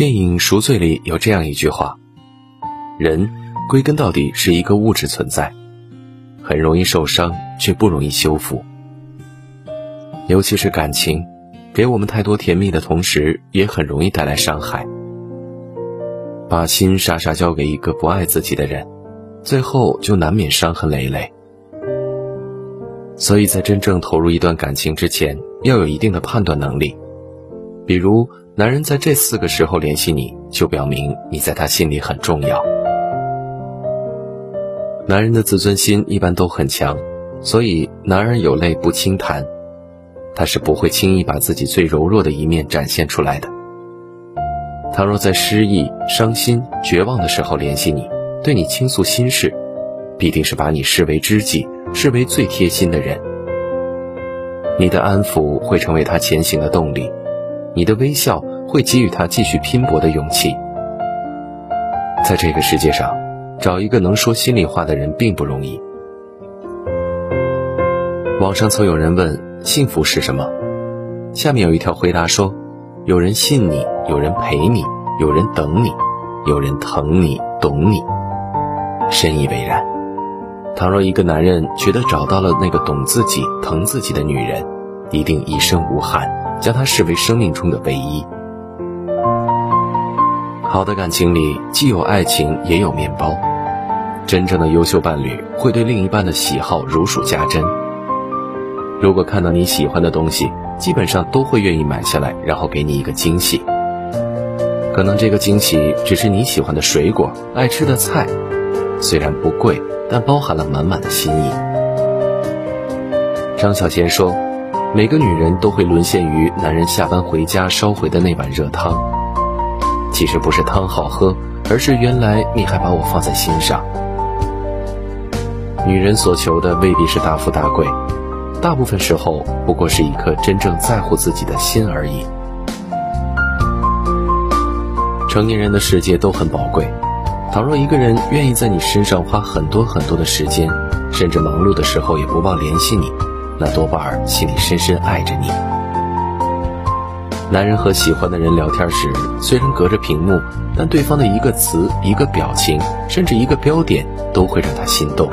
电影《赎罪》里有这样一句话：“人归根到底是一个物质存在，很容易受伤，却不容易修复。尤其是感情，给我们太多甜蜜的同时，也很容易带来伤害。把心傻傻交给一个不爱自己的人，最后就难免伤痕累累。所以在真正投入一段感情之前，要有一定的判断能力，比如。”男人在这四个时候联系你，就表明你在他心里很重要。男人的自尊心一般都很强，所以男人有泪不轻弹，他是不会轻易把自己最柔弱的一面展现出来的。倘若在失意、伤心、绝望的时候联系你，对你倾诉心事，必定是把你视为知己，视为最贴心的人。你的安抚会成为他前行的动力，你的微笑。会给予他继续拼搏的勇气。在这个世界上，找一个能说心里话的人并不容易。网上曾有人问幸福是什么，下面有一条回答说：有人信你，有人陪你，有人等你，有人疼你、懂你。深以为然。倘若一个男人觉得找到了那个懂自己、疼自己的女人，一定一生无憾，将她视为生命中的唯一。好的感情里既有爱情也有面包，真正的优秀伴侣会对另一半的喜好如数家珍。如果看到你喜欢的东西，基本上都会愿意买下来，然后给你一个惊喜。可能这个惊喜只是你喜欢的水果、爱吃的菜，虽然不贵，但包含了满满的心意。张小娴说：“每个女人都会沦陷于男人下班回家烧回的那碗热汤。”其实不是汤好喝，而是原来你还把我放在心上。女人所求的未必是大富大贵，大部分时候不过是一颗真正在乎自己的心而已。成年人的世界都很宝贵，倘若一个人愿意在你身上花很多很多的时间，甚至忙碌的时候也不忘联系你，那多半心里深深爱着你。男人和喜欢的人聊天时，虽然隔着屏幕，但对方的一个词、一个表情，甚至一个标点，都会让他心动。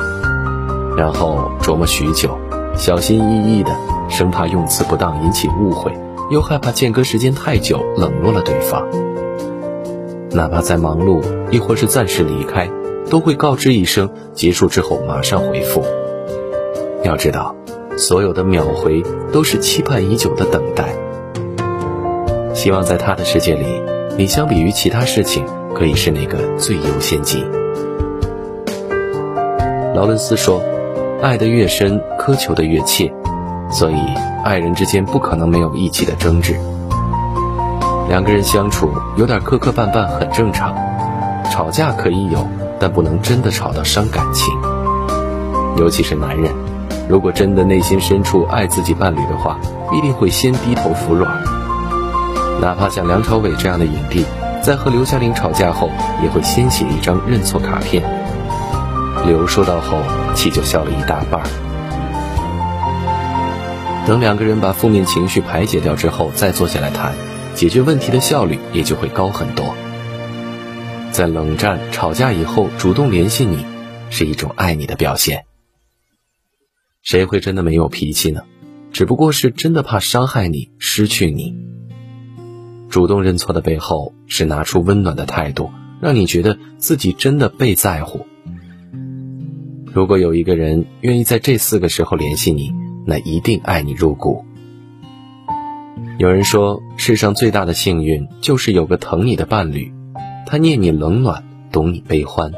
然后琢磨许久，小心翼翼的，生怕用词不当引起误会，又害怕间隔时间太久冷落了对方。哪怕在忙碌，亦或是暂时离开，都会告知一声，结束之后马上回复。要知道，所有的秒回都是期盼已久的等待。希望在他的世界里，你相比于其他事情，可以是那个最优先级。劳伦斯说：“爱得越深，苛求的越切，所以爱人之间不可能没有义气的争执。两个人相处有点磕磕绊绊很正常，吵架可以有，但不能真的吵到伤感情。尤其是男人，如果真的内心深处爱自己伴侣的话，必定会先低头服软。”哪怕像梁朝伟这样的影帝，在和刘嘉玲吵架后，也会先写一张认错卡片。刘收到后，气就消了一大半。等两个人把负面情绪排解掉之后，再坐下来谈，解决问题的效率也就会高很多。在冷战、吵架以后主动联系你，是一种爱你的表现。谁会真的没有脾气呢？只不过是真的怕伤害你、失去你。主动认错的背后是拿出温暖的态度，让你觉得自己真的被在乎。如果有一个人愿意在这四个时候联系你，那一定爱你入骨。有人说，世上最大的幸运就是有个疼你的伴侣，他念你冷暖，懂你悲欢。